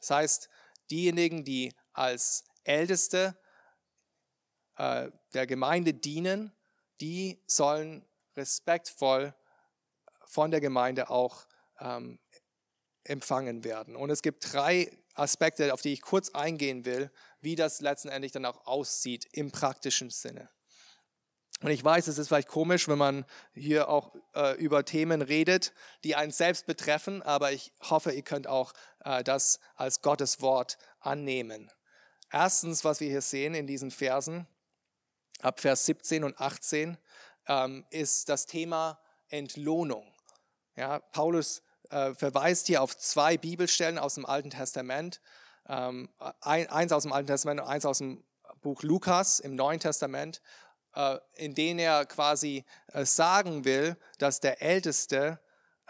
Das heißt, diejenigen, die als Älteste äh, der Gemeinde dienen, die sollen respektvoll von der Gemeinde auch ähm, empfangen werden. Und es gibt drei Aspekte, auf die ich kurz eingehen will, wie das letztendlich dann auch aussieht im praktischen Sinne. Und ich weiß, es ist vielleicht komisch, wenn man hier auch äh, über Themen redet, die einen selbst betreffen, aber ich hoffe, ihr könnt auch das als Gottes Wort annehmen. Erstens, was wir hier sehen in diesen Versen, ab Vers 17 und 18, ähm, ist das Thema Entlohnung. Ja, Paulus äh, verweist hier auf zwei Bibelstellen aus dem Alten Testament, ähm, ein, eins aus dem Alten Testament und eins aus dem Buch Lukas im Neuen Testament. Äh, in denen er quasi äh, sagen will, dass der Älteste,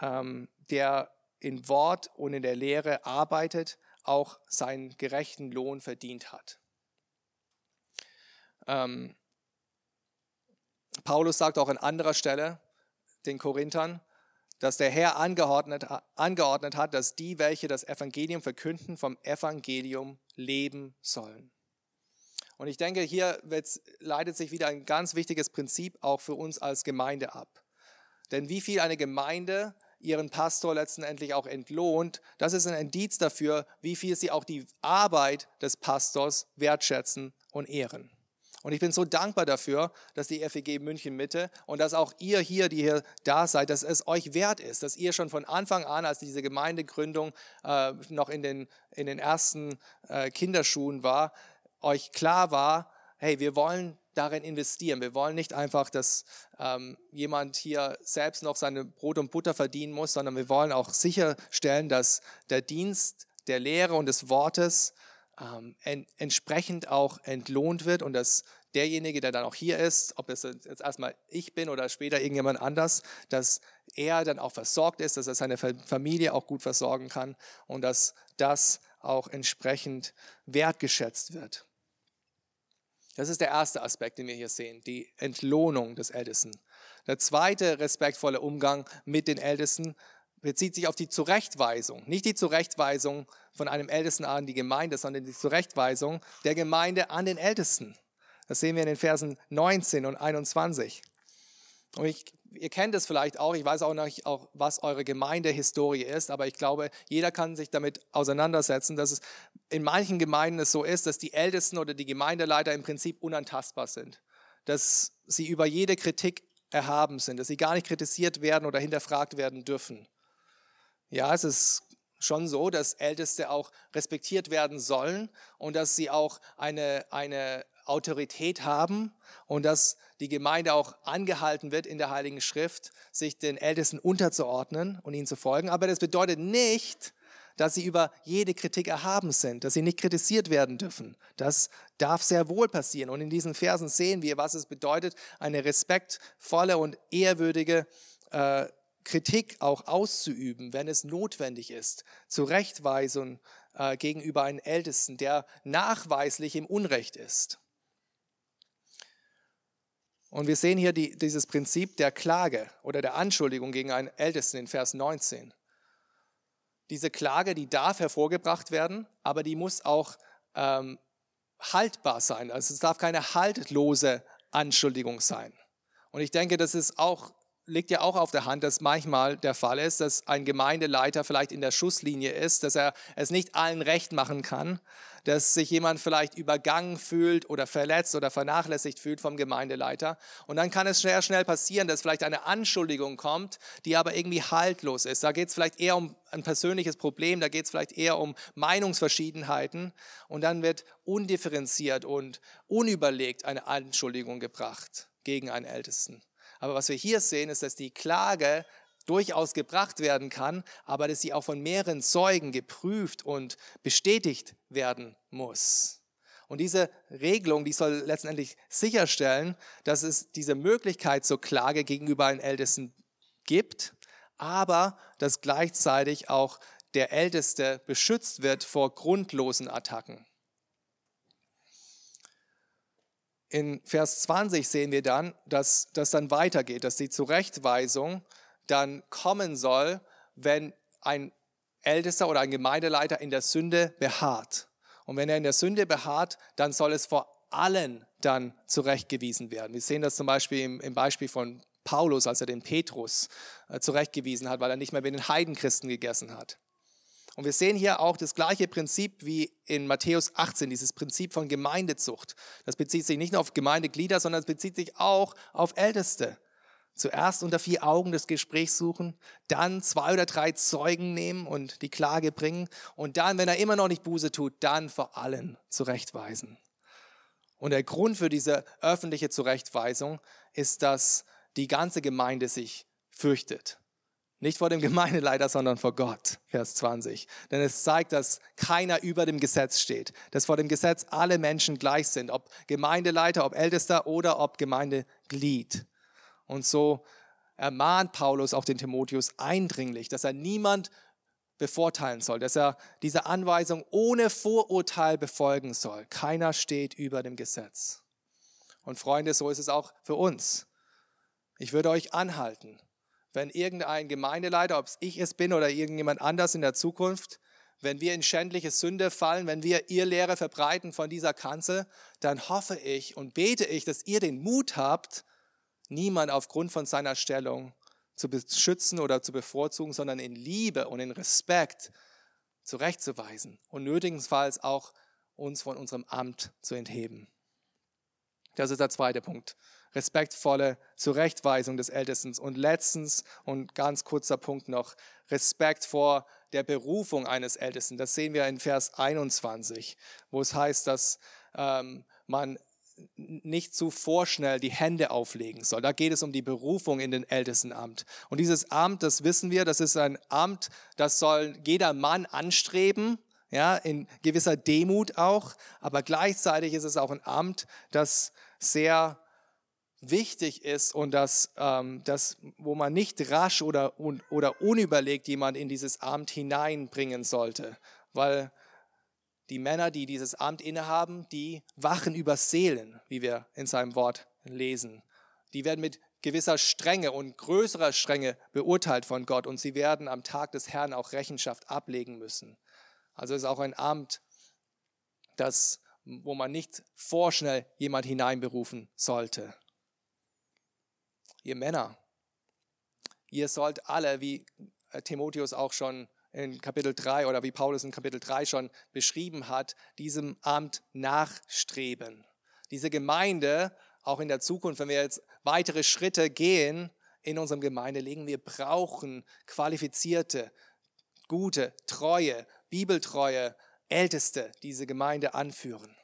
ähm, der in Wort und in der Lehre arbeitet, auch seinen gerechten Lohn verdient hat. Ähm, Paulus sagt auch an anderer Stelle den Korinthern, dass der Herr angeordnet, angeordnet hat, dass die, welche das Evangelium verkünden, vom Evangelium leben sollen. Und ich denke, hier leitet sich wieder ein ganz wichtiges Prinzip auch für uns als Gemeinde ab. Denn wie viel eine Gemeinde ihren Pastor letztendlich auch entlohnt, das ist ein Indiz dafür, wie viel sie auch die Arbeit des Pastors wertschätzen und ehren. Und ich bin so dankbar dafür, dass die FEG München Mitte und dass auch ihr hier, die hier da seid, dass es euch wert ist, dass ihr schon von Anfang an, als diese Gemeindegründung äh, noch in den, in den ersten äh, Kinderschuhen war, euch klar war, hey, wir wollen darin investieren. Wir wollen nicht einfach, dass ähm, jemand hier selbst noch seine Brot und Butter verdienen muss, sondern wir wollen auch sicherstellen, dass der Dienst der Lehre und des Wortes ähm, en entsprechend auch entlohnt wird und dass derjenige, der dann auch hier ist, ob es jetzt erstmal ich bin oder später irgendjemand anders, dass er dann auch versorgt ist, dass er seine Familie auch gut versorgen kann und dass das auch entsprechend wertgeschätzt wird. Das ist der erste Aspekt, den wir hier sehen, die Entlohnung des Ältesten. Der zweite respektvolle Umgang mit den Ältesten bezieht sich auf die Zurechtweisung. Nicht die Zurechtweisung von einem Ältesten an die Gemeinde, sondern die Zurechtweisung der Gemeinde an den Ältesten. Das sehen wir in den Versen 19 und 21. Und ich ihr kennt es vielleicht auch, ich weiß auch nicht, auch, was eure Gemeindehistorie ist, aber ich glaube, jeder kann sich damit auseinandersetzen, dass es in manchen Gemeinden es so ist, dass die Ältesten oder die Gemeindeleiter im Prinzip unantastbar sind, dass sie über jede Kritik erhaben sind, dass sie gar nicht kritisiert werden oder hinterfragt werden dürfen. Ja, es ist schon so, dass Älteste auch respektiert werden sollen und dass sie auch eine, eine Autorität haben und dass die Gemeinde auch angehalten wird in der Heiligen Schrift, sich den Ältesten unterzuordnen und ihnen zu folgen. Aber das bedeutet nicht, dass sie über jede Kritik erhaben sind, dass sie nicht kritisiert werden dürfen. Das darf sehr wohl passieren. Und in diesen Versen sehen wir, was es bedeutet, eine respektvolle und ehrwürdige äh, Kritik auch auszuüben, wenn es notwendig ist, Zurechtweisung äh, gegenüber einem Ältesten, der nachweislich im Unrecht ist. Und wir sehen hier die, dieses Prinzip der Klage oder der Anschuldigung gegen einen Ältesten in Vers 19. Diese Klage, die darf hervorgebracht werden, aber die muss auch ähm, haltbar sein. Also es darf keine haltlose Anschuldigung sein. Und ich denke, das ist auch liegt ja auch auf der Hand, dass manchmal der Fall ist, dass ein Gemeindeleiter vielleicht in der Schusslinie ist, dass er es nicht allen recht machen kann, dass sich jemand vielleicht übergangen fühlt oder verletzt oder vernachlässigt fühlt vom Gemeindeleiter. Und dann kann es sehr schnell passieren, dass vielleicht eine Anschuldigung kommt, die aber irgendwie haltlos ist. Da geht es vielleicht eher um ein persönliches Problem, da geht es vielleicht eher um Meinungsverschiedenheiten. Und dann wird undifferenziert und unüberlegt eine Anschuldigung gebracht gegen einen Ältesten. Aber was wir hier sehen, ist, dass die Klage durchaus gebracht werden kann, aber dass sie auch von mehreren Zeugen geprüft und bestätigt werden muss. Und diese Regelung, die soll letztendlich sicherstellen, dass es diese Möglichkeit zur Klage gegenüber einem Ältesten gibt, aber dass gleichzeitig auch der Älteste beschützt wird vor grundlosen Attacken. in Vers 20 sehen wir dann, dass das dann weitergeht, dass die Zurechtweisung dann kommen soll, wenn ein Ältester oder ein Gemeindeleiter in der Sünde beharrt. Und wenn er in der Sünde beharrt, dann soll es vor allen dann zurechtgewiesen werden. Wir sehen das zum Beispiel im, Beispiel von Paulus, als er den Petrus äh, zurechtgewiesen hat, weil er nicht mehr mit den Heidenchristen gegessen hat. Und wir sehen hier auch das gleiche Prinzip wie in Matthäus 18, dieses Prinzip von Gemeindezucht. Das bezieht sich nicht nur auf Gemeindeglieder, sondern es bezieht sich auch auf Älteste. Zuerst unter vier Augen das Gespräch suchen, dann zwei oder drei Zeugen nehmen und die Klage bringen und dann, wenn er immer noch nicht Buße tut, dann vor allen zurechtweisen. Und der Grund für diese öffentliche Zurechtweisung ist, dass die ganze Gemeinde sich fürchtet. Nicht vor dem [laughs] Gemeindeleiter, sondern vor Gott, Vers 20. Denn es zeigt, dass keiner über dem Gesetz steht, dass vor dem Gesetz alle Menschen gleich sind, ob Gemeindeleiter, ob Ältester oder ob Gemeindeglied. Und so ermahnt Paulus auch den Timotheus eindringlich, dass er niemand bevorteilen soll, dass er diese Anweisung ohne Vorurteil befolgen soll. Keiner steht über dem Gesetz. Und Freunde, so ist es auch für uns. Ich würde euch anhalten, wenn irgendein Gemeindeleiter, ob es ich es bin oder irgendjemand anders in der Zukunft, wenn wir in schändliche Sünde fallen, wenn wir ihr Lehre verbreiten von dieser Kanzel, dann hoffe ich und bete ich, dass ihr den Mut habt, niemand aufgrund von seiner Stellung zu beschützen oder zu bevorzugen, sondern in Liebe und in Respekt zurechtzuweisen und nötigenfalls auch uns von unserem Amt zu entheben. Das ist der zweite Punkt respektvolle Zurechtweisung des Ältesten. Und letztens und ganz kurzer Punkt noch, Respekt vor der Berufung eines Ältesten. Das sehen wir in Vers 21, wo es heißt, dass ähm, man nicht zu vorschnell die Hände auflegen soll. Da geht es um die Berufung in den Ältestenamt. Und dieses Amt, das wissen wir, das ist ein Amt, das soll jeder Mann anstreben, ja, in gewisser Demut auch, aber gleichzeitig ist es auch ein Amt, das sehr wichtig ist und das, ähm, das, wo man nicht rasch oder, un, oder unüberlegt jemand in dieses Amt hineinbringen sollte, weil die Männer, die dieses Amt innehaben, die wachen über Seelen, wie wir in seinem Wort lesen. Die werden mit gewisser Strenge und größerer Strenge beurteilt von Gott und sie werden am Tag des Herrn auch Rechenschaft ablegen müssen. Also ist auch ein Amt, das, wo man nicht vorschnell jemand hineinberufen sollte ihr Männer, ihr sollt alle, wie Timotheus auch schon in Kapitel 3 oder wie Paulus in Kapitel 3 schon beschrieben hat, diesem Amt nachstreben. Diese Gemeinde, auch in der Zukunft, wenn wir jetzt weitere Schritte gehen in unserem Gemeindeleben, wir brauchen qualifizierte, gute, treue, bibeltreue Älteste, die diese Gemeinde anführen.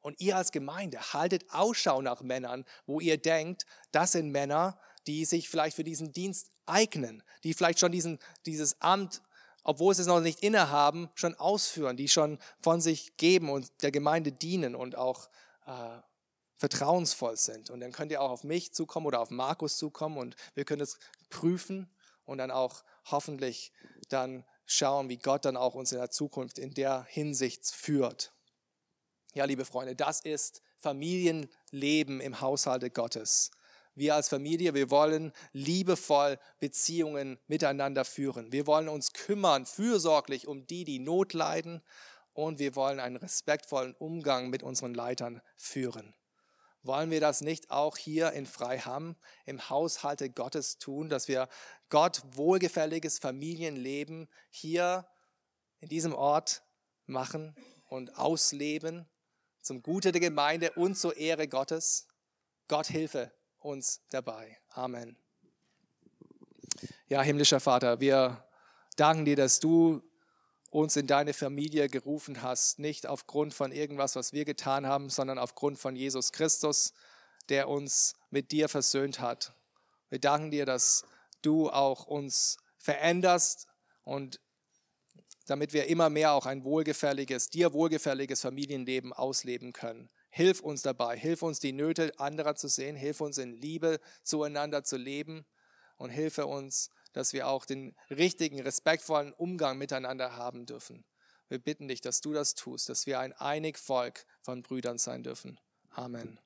Und ihr als Gemeinde haltet Ausschau nach Männern, wo ihr denkt, das sind Männer, die sich vielleicht für diesen Dienst eignen, die vielleicht schon diesen, dieses Amt obwohl sie es noch nicht innehaben, schon ausführen, die schon von sich geben und der Gemeinde dienen und auch äh, vertrauensvoll sind. Und dann könnt ihr auch auf mich zukommen oder auf Markus zukommen und wir können es prüfen und dann auch hoffentlich dann schauen, wie Gott dann auch uns in der Zukunft in der Hinsicht führt. Ja, liebe Freunde, das ist Familienleben im Haushalte Gottes. Wir als Familie, wir wollen liebevoll Beziehungen miteinander führen. Wir wollen uns kümmern, fürsorglich um die, die Not leiden. Und wir wollen einen respektvollen Umgang mit unseren Leitern führen. Wollen wir das nicht auch hier in Freiham im Haushalte Gottes tun, dass wir Gott wohlgefälliges Familienleben hier in diesem Ort machen und ausleben zum Gute der Gemeinde und zur Ehre Gottes? Gott hilfe uns dabei. Amen. Ja, himmlischer Vater, wir danken dir, dass du uns in deine Familie gerufen hast, nicht aufgrund von irgendwas, was wir getan haben, sondern aufgrund von Jesus Christus, der uns mit dir versöhnt hat. Wir danken dir, dass du auch uns veränderst und damit wir immer mehr auch ein wohlgefälliges, dir wohlgefälliges Familienleben ausleben können. Hilf uns dabei, hilf uns die Nöte anderer zu sehen, hilf uns in Liebe zueinander zu leben und hilfe uns, dass wir auch den richtigen, respektvollen Umgang miteinander haben dürfen. Wir bitten dich, dass du das tust, dass wir ein einig Volk von Brüdern sein dürfen. Amen.